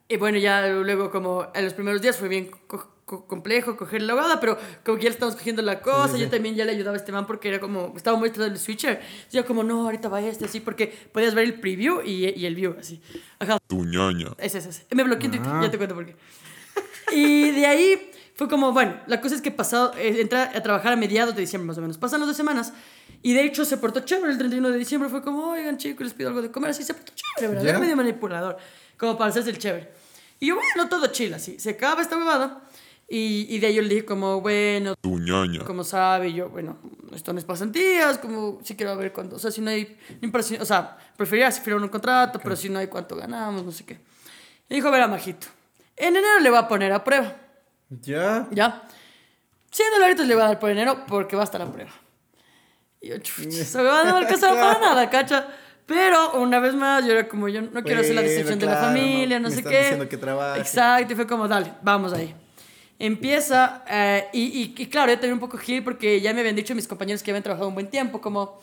y bueno, ya luego como en los primeros días fue bien co- co- complejo coger la abogada, pero como que ya le estamos cogiendo la cosa, sí. yo también ya le ayudaba a este man porque era como, estaba muy tratando el switcher. Yo como, no, ahorita va este, así, porque podías ver el preview y, y el view, así. Ajá, Tu ñaña. ese, ese, ese. Me bloqueé en Twitter, Ah. ya te cuento por qué. (laughs) Y de ahí fue como, bueno, la cosa es que pasado, eh, entré a trabajar a mediados de diciembre más o menos. Pasan las dos semanas y de hecho se portó chévere el 31 de diciembre. Fue como, oigan chicos, les pido algo de comer. Así se portó chévere, ¿verdad? Ya. Era medio manipulador, como para hacerse el chévere. Y yo, bueno, todo chill así. Se acaba esta huevada y, y de ahí yo le dije como, bueno, Tu ñaña. como sabe, yo, bueno, esto no es pasantías, como si quiero ver cuánto, o sea, si no hay, o sea, preferiría si firmar un contrato, pero si no hay cuánto ganamos, no sé qué. Y dijo, verá, majito, en enero le va a poner a prueba, Ya. ¿ya? 100 dolaritos le voy a dar por enero porque va a estar a prueba. Y yo, chucha, (laughs) se me va a no alcanzar para nada, cacha. Pero una vez más, yo era como, yo no quiero ser la decepción de la claro, familia, no, no, me sé están qué. diciendo que trabaje. Exacto, y fue como, dale, vamos ahí. Empieza, eh, y, y, y claro, yo también un poco gil porque ya me habían dicho mis compañeros que habían trabajado un buen tiempo, como,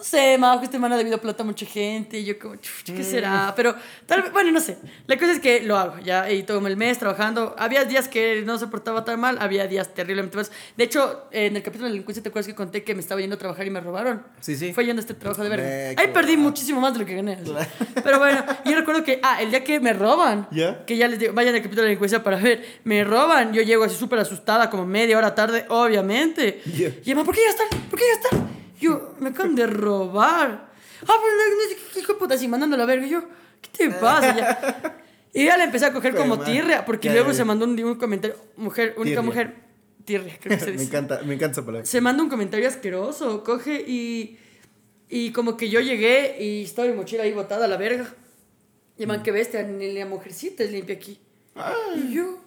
no sé, Majo, este man ha debido plata a mucha gente, y yo como, ¿qué Mm. será? Pero, tal vez, bueno, no sé. La cosa es que lo hago, ya, y todo el mes trabajando. Había días que no se portaba tan mal, había días terriblemente malos. De hecho, en el capítulo de delincuencia, ¿te acuerdas que conté que me estaba yendo a trabajar y me robaron? Sí, sí. Fue yendo a este trabajo de verga. Ve, Ahí perdí guapo. muchísimo más de lo que gané. así. (laughs) Pero bueno, yo recuerdo que, ah, el día que me roban, ¿Ya? que ya les digo, vayan al capítulo de delincuencia para ver, me roban, yo llego así súper asustada, como media hora tarde, obviamente. Ya. Y mamá, ¿por qué ya están? ¿Por qué ya están? Yo, me acaban de robar. Ah, pues, no, no, ¿qué hijo de puta? Así mandando la verga. Y yo, ¿qué te pasa? Ya. Y ya le empecé a coger como tirria, porque Ya, luego ya, se mandó un, un comentario, mujer, única Tirria. mujer, tirria, creo que se (laughs) me dice encanta, me encanta esa palabra. se manda un comentario asqueroso, coge y, y como que yo llegué y estaba mi mochila ahí botada a la verga. Y man, que bestia, ni la mujercita es limpia aquí. Y yo,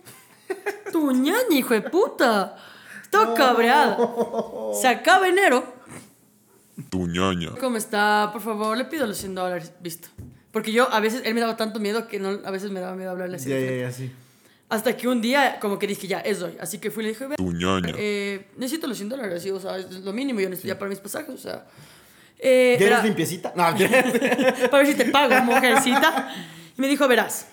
tu ñaña, hijo de puta. Estaba cabreada. Se acaba enero. Tu ñaña. ¿Cómo está? Por favor, le pido los 100 dólares. Visto. Porque yo a veces, él me daba tanto miedo que no, a veces me daba miedo hablarle así. Ya, de ya, ya, sí. Hasta que un día como que dije, ya, es hoy. Así que fui y le dije, "Ve, Tu ñaña. eh, necesito los 100 dólares, sí, o sea, es lo mínimo, yo necesito ya para mis pasajes, o sea. Eh, ¿Ya verá, eres limpiecita? No, (laughs) para ver si te pago, mujercita. Y me dijo, verás,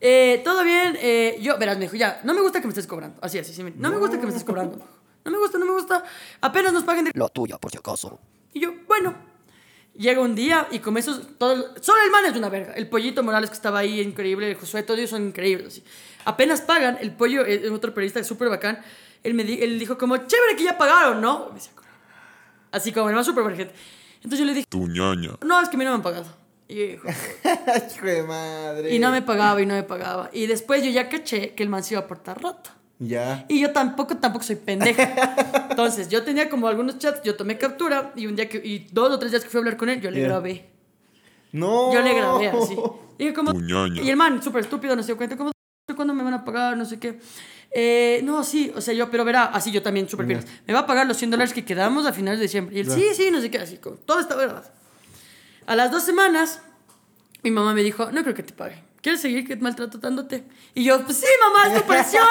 eh, todo bien, eh, yo, verás, me dijo, ya, no me gusta que me estés cobrando, así, así, sí, me- no, me gusta que me estés cobrando, no me gusta, no me gusta, apenas nos paguen de... La tuya, por si acaso. Y yo, bueno. Llega un día y con eso, todo, solo el man es una verga. El pollito Morales que estaba ahí, increíble. El Josué, todos ellos son increíbles. Así. Apenas pagan, el pollo, eh, otro periodista súper bacán, él, me di- él dijo como, chévere que ya pagaron, ¿no? Me decía, Así como el más súper buena gente. Entonces yo le dije, Tu ñaña. no, es que a mí no me han pagado. Y, yo, hijo, (laughs) Hijo de madre. y no me pagaba y no me pagaba. Y después yo ya caché que el man se iba a portar roto. Ya. Y yo tampoco, tampoco soy pendeja. Entonces, yo tenía como algunos chats, yo tomé captura y un día que, y dos o tres días que fui a hablar con él, yo le Yeah. grabé. No. Yo le grabé así. Y como, el man, súper estúpido, no se dio cuenta, como, ¿cuándo me van a pagar? No sé qué. Eh, no, sí, o sea, yo, pero verá, así yo también, súper bien. Me va a pagar los 100 dólares que quedamos a finales de diciembre. Y él, sí, sí, no sé qué, así, como, todo está verdad. A las dos semanas, mi mamá me dijo, no creo que te pague. ¿Quieres seguir que maltratándote? Y yo, pues sí, mamá, es tu presión.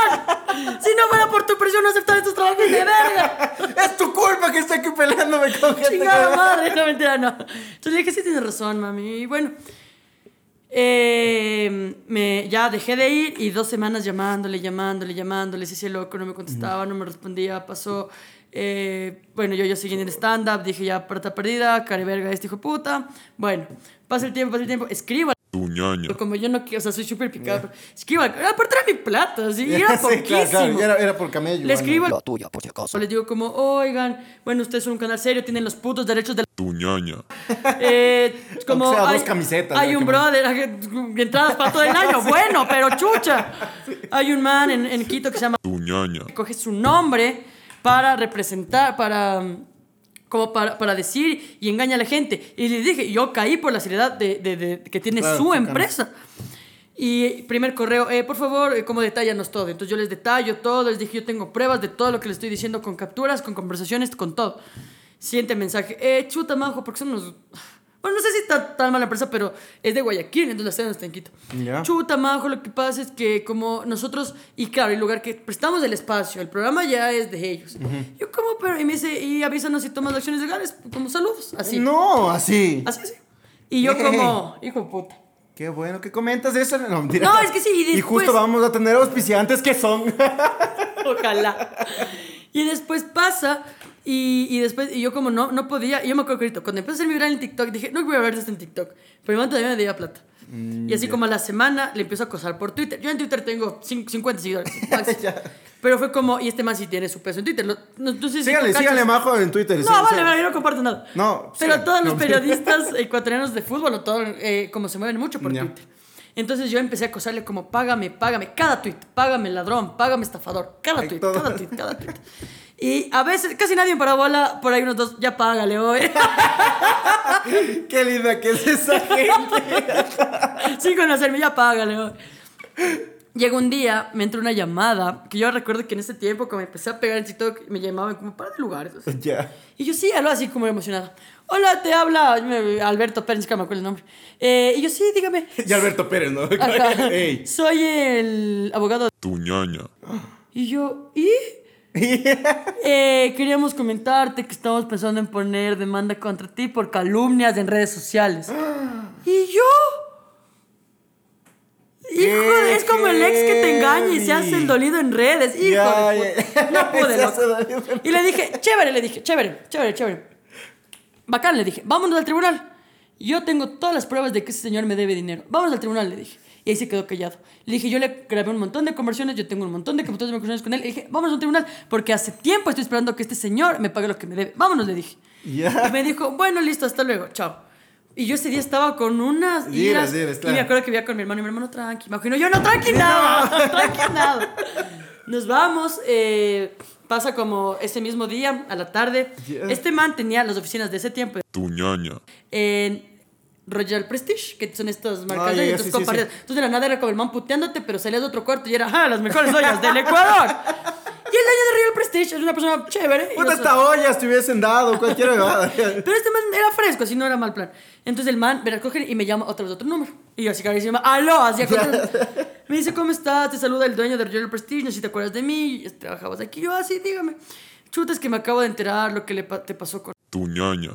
si no fuera por tu presión, no aceptar estos trabajos de verga. Es tu culpa que estoy aquí peleándome con gente. Chingada madre, no mentira, no. Entonces le dije, sí tienes razón, mami. Y bueno, eh, me, ya dejé de ir y dos semanas llamándole, llamándole, llamándole, se hacía loco, no me contestaba, no me respondía, pasó. eh, bueno, yo, yo seguí en el stand-up, dije ya, puerta perdida, careverga, este hijo de puta. Bueno, pasa el tiempo, pasa el tiempo, escribo. Tu ñaña. Como yo no quiero, o sea, soy súper picado. pero Escribo, aparte era mi plata, así, era Sí, poquísimo. claro, claro, Era, era por camello. Le escribo La tuya, por si acaso. les digo como, oigan, bueno, ustedes son un canal serio, tienen los putos derechos de Tu ñaña. (laughs) eh, como sea hay, dos camisetas, hay un brother que- entradas para todo el año (laughs) bueno pero chucha hay un man en, en Quito que se llama Tu ñaña. que coge su nombre para representar para como para, para decir y engaña a la gente y le dije yo caí por la seriedad de, de- de- que tiene Claro, su empresa y primer correo, eh, por favor, eh, como detállanos todo. Entonces yo les detallo todo, les dije, yo tengo pruebas de todo lo que les estoy diciendo con capturas, con conversaciones, con todo. Siguiente mensaje, eh, chuta, majo, porque son unos... Bueno, no sé si está tan mala empresa, pero es de Guayaquil, entonces la sede no está en Quito. Chuta, majo, lo que pasa es que como nosotros, y claro, el lugar que prestamos el espacio, el programa ya es de ellos. Yo como, pero, y me dice, y avísanos si tomas acciones legales, como saludos, así. No, así. Así, así. Y yo como, hijo de puta. Qué bueno que comentas eso. No, mentira. No, es que sí, y justo vamos a tener auspiciantes que son. (laughs) Ojalá. Y después pasa, y, y después, y yo como no, no podía, y yo me acuerdo que cuando empecé a ser viral en TikTok, dije, no voy a ver esto en TikTok. Pero el man todavía me debía plata. Mm, y así como a la semana le empiezo a acosar por Twitter. Yo en Twitter tengo cin- 50 seguidores. (laughs) Pero fue como, y este man sí tiene su peso en Twitter. No, no sé si síganle, síganle majo en Twitter. No, sí, vale, vale, yo no comparto nada. No, Pero sí. todos los No. (laughs) periodistas ecuatorianos de fútbol, o todo, eh, como se mueven mucho por Ya. Twitter. Entonces yo empecé a acosarle como, págame, págame, cada tweet, págame ladrón, págame estafador, cada tweet, cada tweet, cada (laughs) tweet. Y a veces, casi nadie me bola, por ahí unos dos, ya págale hoy. (laughs) Qué linda que es esa gente. Sin conocerme, ya págale hoy. Llegó un día, me entró una llamada, que yo recuerdo que en ese tiempo, cuando empecé a pegar en TikTok, me llamaban como para de lugares. ya. Y yo sí, algo así como emocionada. Hola, te habla me- Alberto Pérez, que no me acuerdo el nombre. Eh, y yo sí, dígame. (laughs) Y Alberto Pérez, ¿no? (laughs) Soy el abogado. Tu ñaña. Y yo, ¿y? (laughs) Eh, queríamos comentarte que estamos pensando en poner demanda contra ti por calumnias en redes sociales. (gasps) ¿Y yo? Hijo de, es como el ex que te engaña y se hace el dolido en redes. Hijo Ya, de puta. (laughs) No pude, (laughs) loco. Y le dije, chévere, le dije, chévere, chévere, chévere. Bacán, le dije, vámonos al tribunal. Yo tengo todas las pruebas de que ese señor me debe dinero. Vamos al tribunal, le dije. Y ahí se quedó callado. Le dije, yo le grabé un montón de conversiones, yo tengo un montón de capturas de conversiones con él. Le dije, vamos al tribunal, porque hace tiempo estoy esperando que este señor me pague lo que me debe. Vámonos, le dije. Ya. Y me dijo, bueno, listo, hasta luego, chao. Y yo ese día estaba con unas iras. diras, Y claro. me acuerdo que vivía con mi hermano y mi hermano, tranqui. Me imagino, yo no, tranqui nada, (laughs) tranqui nada. Nos vamos, eh, pasa como ese mismo día, a la tarde. Ya. Este man tenía las oficinas de ese tiempo Tu ñaña. en Royal Prestige, que son estas marcas Ah, de sí, sí. Entonces de la nada era como el man puteándote, pero salías de otro cuarto y era, ¡ah, las mejores ollas del Ecuador! Y el dueño de Royal Prestige es una persona chévere. Puta, esta olla te hubiesen dado, cualquier (laughs) pero este man era fresco, así no era mal plan. Entonces el man, verá, coge y me llama otra vez otro número. Y yo así que llama, aló, así. (laughs) Me dice, ¿cómo estás? Te saluda el dueño de Royal Prestige, no sé si te acuerdas de mí, trabajabas aquí. Yo así, dígame. Chuta, es que me acabo de enterar lo que le pa- te pasó con... Tu ñaña.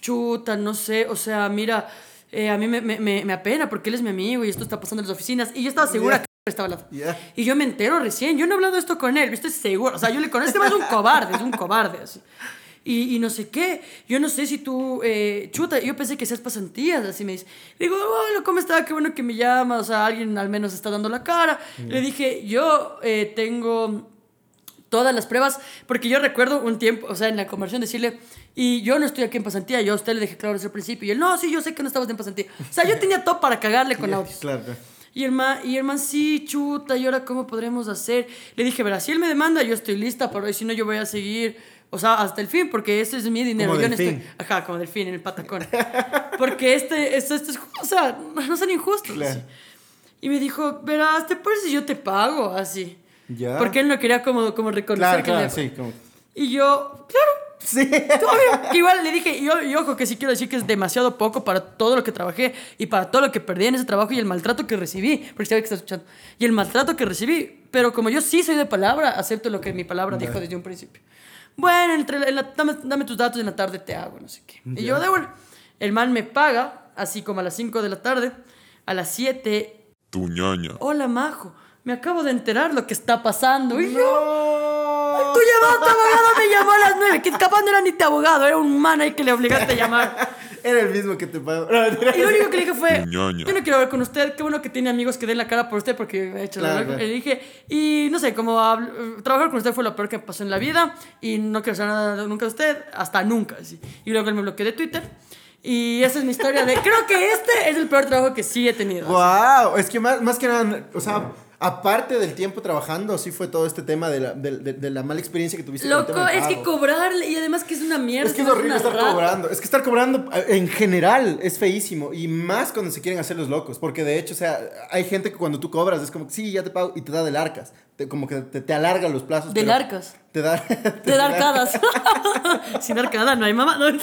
Chuta, no sé, o sea, mira, eh, a mí me, me, me, me apena porque él es mi amigo y esto está pasando en las oficinas. Y yo estaba segura Ya. que estaba al lado. Ya. Y yo me entero recién, yo no he hablado esto con él, estoy seguro. O sea, yo le conozco, este man es un cobarde, es un cobarde, así. Y, y no sé qué, yo no sé si tú, eh, chuta, yo pensé que seas pasantías, así me dice. Le digo, hola, ¿cómo está? Qué bueno que me llama, o sea, alguien al menos está dando la cara. Le dije, yo eh, tengo todas las pruebas, porque yo recuerdo un tiempo, o sea, en la conversión decirle, y yo no estoy aquí en pasantía, yo a usted le dejé claro desde el principio, y él, no, sí, yo sé que no estabas en pasantía. O sea, yo tenía todo para cagarle con (laughs) audios. Claro. Y el man, y el man, sí, chuta, ¿y ahora cómo podremos hacer? Le dije, verá, si él me demanda, yo estoy lista hoy, si no, yo voy a seguir O sea, hasta el fin, porque este es mi dinero. Como yo no delfín. estoy. Ajá, como delfín en el patacón. porque este, esto, esto es. O sea, no son injustos. Claro. Y me dijo, verás, ¿te parece si yo te pago? Así. Ya. Porque él no quería como, como reconocer Claro, que claro, le- sí. Como... Y yo, claro, Sí. Igual le dije, y, ojo, que sí quiero decir que es demasiado poco para todo lo que trabajé y para todo lo que perdí en ese trabajo y el maltrato que recibí, porque sabe que está escuchando, y el maltrato que recibí, pero como yo sí soy de palabra, acepto lo que mi palabra dijo desde un principio. Bueno, entre la- en la- dame, dame tus datos en la tarde te hago, no sé qué. Y yo, de bueno, el man me paga, así como a las 5 de la tarde, a las 7, Tu ñaña. hola Majo, me acabo de enterar lo que está pasando. Y yo, No. Tu llamado, tu abogado me llamó a las 9, que capaz no era ni tu abogado, era un man ahí que le obligaste a llamar. (laughs) Era el mismo que te pagó. Y lo (laughs) único que le dije fue, Ñaña. yo no quiero hablar con usted, qué bueno que tiene amigos que den la cara por usted porque he hecho la Claro, loca". claro. Le dije, y no sé, como habl- trabajar con usted fue lo peor que me pasó en la vida y no quiero saber nada nunca de usted, hasta nunca. así. Y luego él me bloqueó de Twitter. Y esa es mi historia de, creo que este es el peor trabajo que sí he tenido. Wow, es que más, más que nada, o sea, aparte del tiempo trabajando, sí fue todo este tema de la, de, de- de la mala experiencia que tuviste. con el Loco, tema del es que cobrarle y además que es una mierda. Es que es horrible estar rata. cobrando. Es que estar cobrando en general es feísimo. Y más cuando se quieren hacer los locos. Porque de hecho, o sea, hay gente que cuando tú cobras es como, sí, ya te pago. Y te da del arcas. Te- como que te, te alarga los plazos. Del arcas. Te da. (laughs) De dar arcadas. (laughs) Sin arcada no hay mamá. No, (laughs)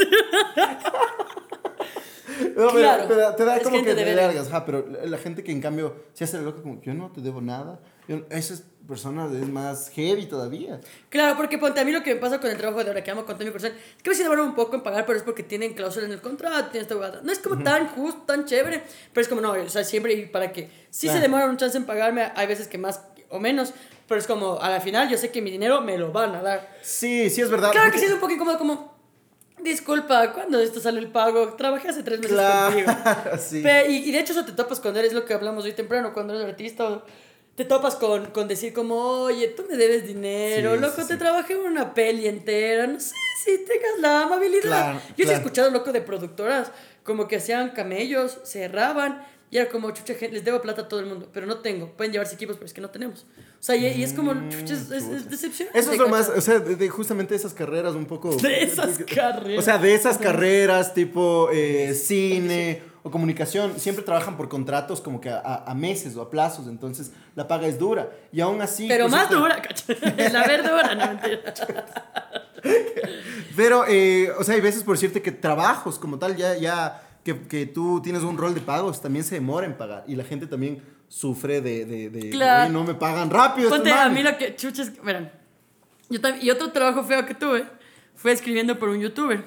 No, pero Claro, te da, te da es como que te largas, ajá, pero la, gente que en cambio se hace loca como, yo no te debo nada. Yo- esas personas es más heavy todavía. Claro, porque ponte a mí lo que me pasa con el trabajo de ahora que amo con mi corazón es que veces demoran un poco en pagar, pero es porque tienen cláusula en el contrato, tienen esta. No es como tan justo, tan chévere, pero es como no, o sea, siempre y para que si se Claro. demoran un chance en pagarme, hay veces que más o menos, pero es como a la final yo sé que mi dinero me lo van a dar. Sí, sí es verdad. Claro que porque- sí es un poco incómodo como disculpa, ¿cuándo esto sale el pago? Trabajé hace tres meses contigo. Claro, (laughs) sí. Pe- y, y de hecho eso te topas cuando eres lo que hablamos hoy temprano, cuando eres artista, te topas con, con decir como, oye, tú me debes dinero, Sí, loco, sí, te sí. trabajé en una peli entera, no sé si tengas la amabilidad. Claro, Yo sí he escuchado, loco, de productoras, como que hacían camellos, cerraban, y era como, chucha, les debo plata a todo el mundo, pero no tengo, pueden llevarse equipos, pero es que no tenemos. O sea, y, y es como, chucha, es, es, es decepcionante. Mm, Eso es lo más, o sea, de, de justamente esas carreras un poco... De esas carreras. O sea, de esas carreras tipo eh, cine o comunicación, siempre trabajan por contratos como que a, a- a meses o a plazos, entonces la paga es dura. Y aún así... Pero pues, más este- dura, ¿cachai? (laughs) La verdura, no mentira. (laughs) Pero, eh, o sea, hay veces por decirte que trabajos como tal, ya, ya que, que tú tienes un rol de pagos, también se demora en pagar. Y la gente también sufre de, de, de Claro. "Oye, no me pagan rápido. estos Ponte, a manes". mí lo que chuches, verán. Yo también, y otro trabajo feo que tuve fue escribiendo por un youtuber.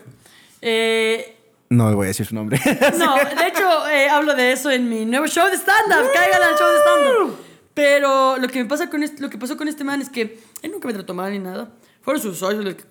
Eh, No voy a decir su nombre. (laughs) no, de hecho, eh, hablo de eso en mi nuevo show de stand-up. Caigan al show de stand-up. Pero lo que me pasa con este, lo que pasó con este man es que él nunca me trató mal ni nada. Fueron sus socios los que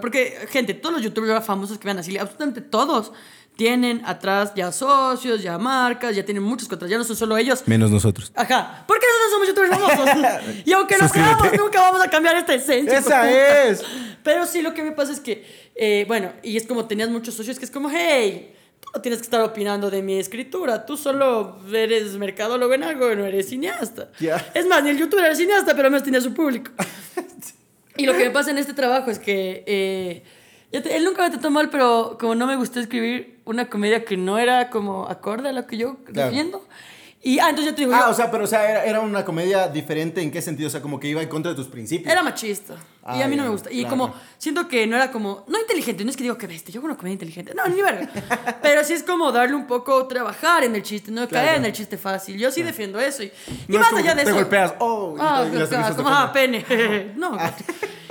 Porque, gente, todos los youtubers famosos que vean así, absolutamente todos tienen atrás ya socios, ya marcas, ya tienen muchos contratos. Ya no son solo ellos. Menos nosotros. Ajá. ¿Por qué nosotros somos youtubers famosos? (laughs) y aunque no seamos, nunca vamos a cambiar esta esencia. Esa es. Pero sí, lo que me pasa es que, eh, bueno, y es como tenías muchos socios que es como, hey, tú no tienes que estar opinando de mi escritura. Tú solo eres mercadólogo en algo, no eres cineasta. Ya. Es más, ni el youtuber era cineasta, pero al menos tenía su público. (laughs) y lo que me pasa en este trabajo es que eh, él nunca me trató mal, pero como no me gustó escribir una comedia que no era como acorde a lo que yo Claro. defiendo. Y, ah, entonces yo te digo, Ah, yo- o sea, pero o sea, era, era una comedia diferente en qué sentido, o sea, como que iba en contra de tus principios. Era machista. Y a mí no me gusta. Y claro. como siento que no era como. No inteligente, no es que digo que bestia, yo una comedia inteligente. No, ni verga. (laughs) Pero sí es como darle un poco, trabajar en el chiste, no Claro. caer en el chiste fácil. Yo sí defiendo eso. Y, y No es más allá de te eso. golpeas, oh, y Ah, te- y las claro, de como, ah, pene. (laughs) no. (laughs)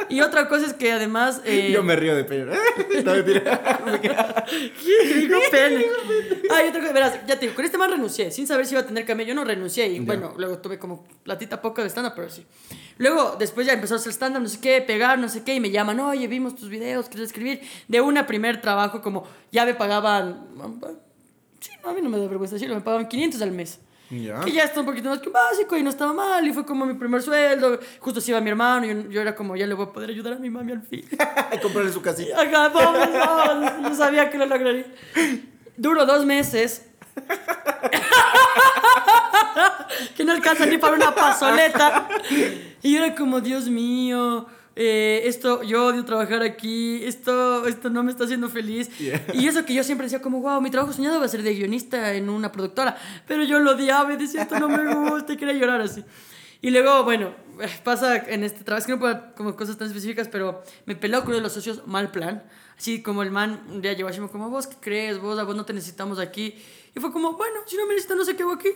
Y otra cosa es que además. eh, Yo me río de pena. no, mentira. ¿Quién dijo pene? Ay, otra cosa, verás, ya te digo, con este man renuncié, sin saber si iba a tener cambio. Yo no renuncié y bueno, luego tuve como platita poca de stand-up, pero sí. Luego, después ya empezó a hacer stand-up, no sé qué, pegar, no sé qué, y me llaman, oye, vimos tus videos, quieres escribir. De una primer trabajo, como ya me pagaban. Sí, no, a mí no me da vergüenza decirlo, me pagaban 500 al mes. Ya. Que ya está un poquito más que un básico y no estaba mal. Y fue como mi primer sueldo. Justo se iba mi hermano y yo, yo era como, ya le voy a poder ayudar a mi mami al fin. (laughs) Comprarle su casita. Acá, vamos, vamos. Yo sabía que lo lograría. Duro dos meses. (laughs) que no alcanza ni para una pasoleta. Y yo era como, Dios mío, eh, esto, yo odio trabajar aquí, esto, esto no me está haciendo feliz. Yeah. Y eso que yo siempre decía como, wow, mi trabajo soñado va a ser de guionista en una productora. Pero yo lo odiaba y decía, esto no me gusta, y quería llorar así. Y luego, bueno, pasa en este trabajo, es que no puedo como cosas tan específicas, pero me peló con uno de los socios, mal plan. Así como el man un día llegó así como, vos qué crees, vos, a vos no te necesitamos aquí. Y fue como, bueno, si no me necesitan, no sé qué hago aquí.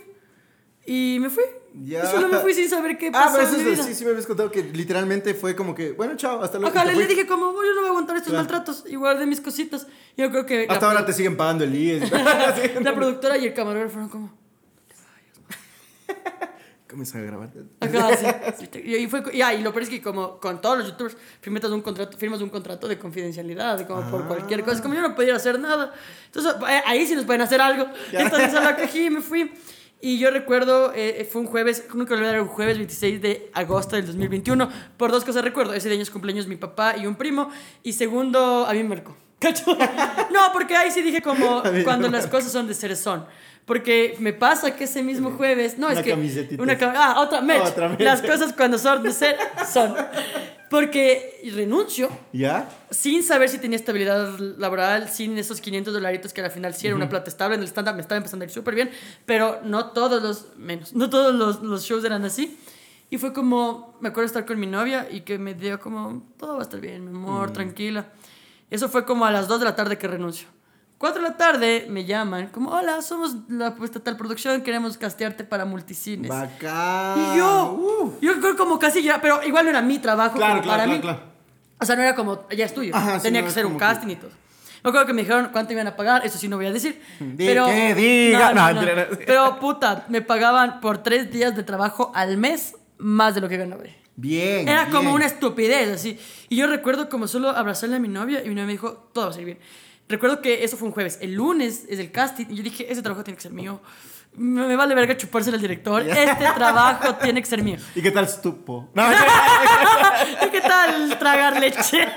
Y me fui. Ya. Y solo me fui sin saber qué Ah, pasó pero eso en mi vida. sí, sí me habías contado que literalmente fue como que, bueno, chao, hasta luego. Ajá, y le, dije como, "Oh, yo no voy a aguantar estos Claro. maltratos. Y guardé mis cositas. Yo creo que... la Hasta ahora te siguen pagando el IES. (laughs) (laughs) La productora y el camarógrafo fueron como... (laughs) Comencé a grabar. Ajá, sí. Y, fue, ya, y lo peor es que como con todos los youtubers firmas un contrato, firmas un contrato de confidencialidad, de como por cualquier cosa. Como yo no podía hacer nada. Entonces eh, ahí sí nos pueden hacer algo. Entonces solo cogí y me fui. Y yo recuerdo, eh, fue un jueves, nunca lo olvidaré, un jueves 26 de agosto del 2021. Por dos cosas recuerdo. Ese día es cumpleaños mi papá y un primo. Y segundo, a mí me marcó. ¿Cacho? No, porque ahí sí dije como cuando las cosas son de ser son. Porque me pasa que ese mismo jueves, no, Una es que camisetita. una cam- ah, otra match. Otra match. Las cosas cuando son de ser son. Porque renuncio ¿Ya? sin saber si tenía estabilidad laboral, sin esos 500 dolaritos que al final sí era una plata estable. En el stand-up me estaba empezando a ir súper bien, pero no todos los, menos, no todos los, los shows eran así. Y fue como, me acuerdo estar con mi novia y que me dio como, todo va a estar bien, mi amor, tranquila. Eso fue como a las 2 de la tarde que renuncio. 4 de la tarde me llaman, como, hola, somos la puesta tal producción, queremos castearte para multicines. Bacán. Y yo, Uh. yo creo como casi ya, pero igual no era mi trabajo Claro, como claro, para claro, mí. claro. O sea, no era como, ya es tuyo. Ajá, sí, Tenía no que ser un como casting y todo. Me acuerdo que me dijeron cuánto iban a pagar, eso sí no voy a decir. Di pero, que diga. No, no. Pero puta, me pagaban por tres días de trabajo al mes más de lo que ganaba. Bien. Era como bien. una estupidez, así. Y yo recuerdo como solo abrazarle a mi novia y mi novia me dijo, todo va a salir bien. Recuerdo que eso fue un jueves. El lunes es el casting y yo dije, ese trabajo tiene que ser mío. Me, vale verga chuparse al director. (laughs) Este trabajo tiene que ser mío. ¿Y qué tal estupo? No, (laughs) ¿Y qué tal tragar leche? (laughs)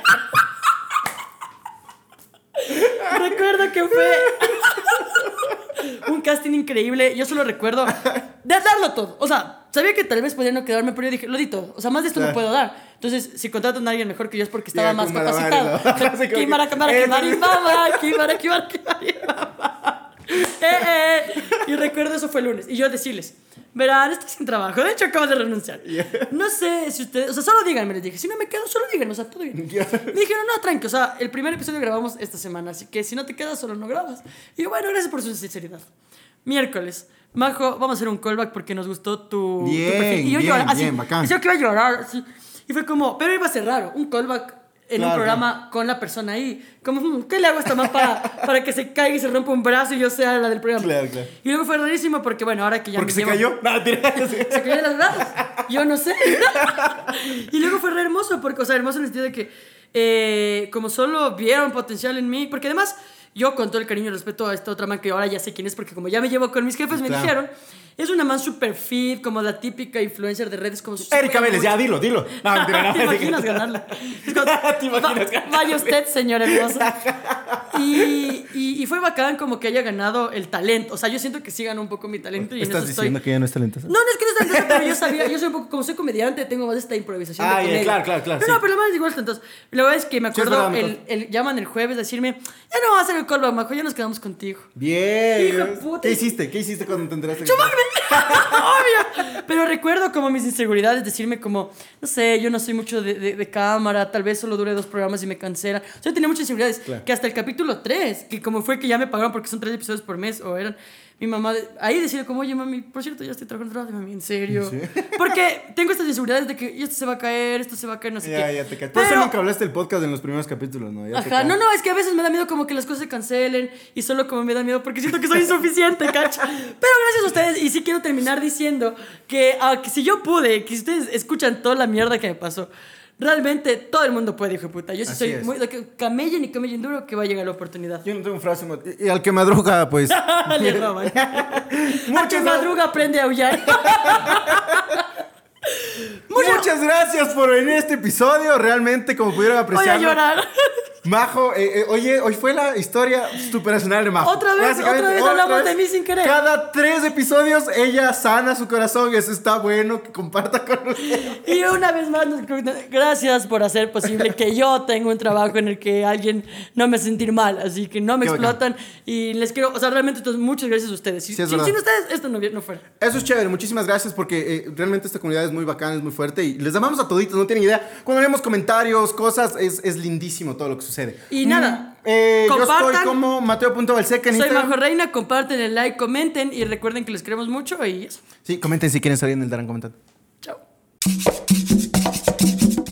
recuerdo que fue un casting increíble. Yo solo recuerdo de darlo todo. O sea, sabía que tal vez podía no quedarme, pero yo dije, lo di todo. O sea, más de esto no Claro. puedo dar. Entonces, si contratan a alguien mejor que yo es porque estaba Llega más capacitado. ¿no? Kimara, Kimara, Kimara. Kimara, Kimara, Kimara. Eh, eh. Y recuerdo eso fue el lunes. Y yo decirles, verán, estoy sin trabajo. De hecho, acabo de renunciar. No sé si ustedes, o sea, solo díganme, les dije. Si no me quedo, solo díganme, o sea, todo bien. Me dijeron, no, tranqui, o sea, el primer episodio grabamos esta semana, así que si no te quedas, solo no grabas. Y yo, bueno, gracias por su sinceridad. Miércoles. Majo, vamos a hacer un callback porque nos gustó tu, tu Bien, perfil. Y yo bien, lloré, así, bien, bacán. Yo que iba a llorar, así. Y fue como, pero iba a ser raro, un callback en un Claro, programa con la persona ahí. Como, "Hmm, ¿qué le hago a esta man para, para que se caiga y se rompa un brazo y yo sea la del programa? Claro, claro. Y luego fue rarísimo porque, bueno, ahora que ya Porque me se llevo- cayó. No, mentira. (laughs) se cayó de las brazos. Yo no sé. (laughs) y luego fue re hermoso, porque, o sea, hermoso en el sentido de que, eh, como solo vieron potencial en mí, porque además, yo con todo el cariño y respeto a esta otra man que ahora ya sé quién es, porque como ya me llevo con mis jefes, me dijeron, es una man super fit, como la típica influencer de redes, como Erika Vélez, ya dilo, dilo. (laughs) No, mentira, no. ¿Te (laughs) imaginas ganarla? (laughs) ¿Te imaginas "Va- ganarla? Vaya usted, señor hermoso. Y, y, y fue bacán como que haya ganado el talento. O sea, yo siento que sí ganó un poco mi talento y en eso ¿Estás estoy... diciendo que ella no es talentosa? No, no es que no es talentosa, pero yo sabía, yo soy un poco, como soy comediante, tengo más esta improvisación. Ah, de comedia. claro, claro, claro, No, sí. no, pero lo más igual entonces. La verdad es que me acuerdo, el, el, llaman el jueves a decirme, ya no vamos a hacer el callback, Majo, ya nos quedamos contigo. Bien. Hijo de puta. ¿Qué hiciste? ¿Qué hiciste cuando te enteraste? Obvio. Pero recuerdo como mis inseguridades, decirme como, no sé, yo no soy mucho de, de- de cámara, tal vez solo dure dos programas y me cancela. O sea, yo tenía muchas inseguridades. Claro. Que hasta el capítulo 3, que como fue que ya me pagaron porque son tres episodios por mes, o eran mi mamá, ahí decía como, oye mami, por cierto, ya estoy trabajando otra vez, mami, en serio. Sí. (laughs) Porque tengo estas inseguridades de que esto se va a caer, esto se va a caer, no sé Ya, qué. ya te caché. Por eso nunca hablaste del podcast en los primeros capítulos, ¿no? Ya Ajá, no, no, es que a veces me da miedo como que las cosas se cancelen y solo como me da miedo porque siento que soy insuficiente, (laughs) ¿cacha? Pero gracias a ustedes y sí quiero terminar diciendo que, ah, que si yo pude, que si ustedes escuchan toda la mierda que me pasó, realmente todo el mundo puede, hijo de puta. Yo sí Así soy es. muy, camellen y camellen duro que va a llegar la oportunidad. Yo no tengo frase. mo- Y, y al que madruga, pues. (laughs) Le roban. (laughs) Al que madruga aprende a aullar. (laughs) Muchas gracias por venir a este episodio. Realmente, como pudieron Voy a apreciar. llorar. Majo, eh, eh, oye, hoy fue la historia superacional de Majo. Otra vez, otra vez hablamos de mí sin querer. Cada tres episodios ella sana su corazón. Eso está bueno que comparta con ustedes. Y una vez más, gracias por hacer posible que yo tenga un trabajo en el que alguien no me sentir mal. Así que no me Qué bacán. explotan. Y les quiero, o sea, realmente, entonces, muchas gracias a ustedes. Si, Sí, es sin, sin ustedes, esto no, no fuera. Eso es chévere, muchísimas gracias porque eh, realmente esta comunidad es muy bacana, es muy fuerte y les amamos a toditos, no tienen idea. Cuando vemos comentarios, cosas, es, es lindísimo todo lo que sucede. Y nada, Mm, eh, yo estoy como Mateo.valseca en Soy Instagram. Majo Reina, comparten el like, comenten y recuerden que les queremos mucho y eso. Sí, comenten si quieren salir en el Darán comentando.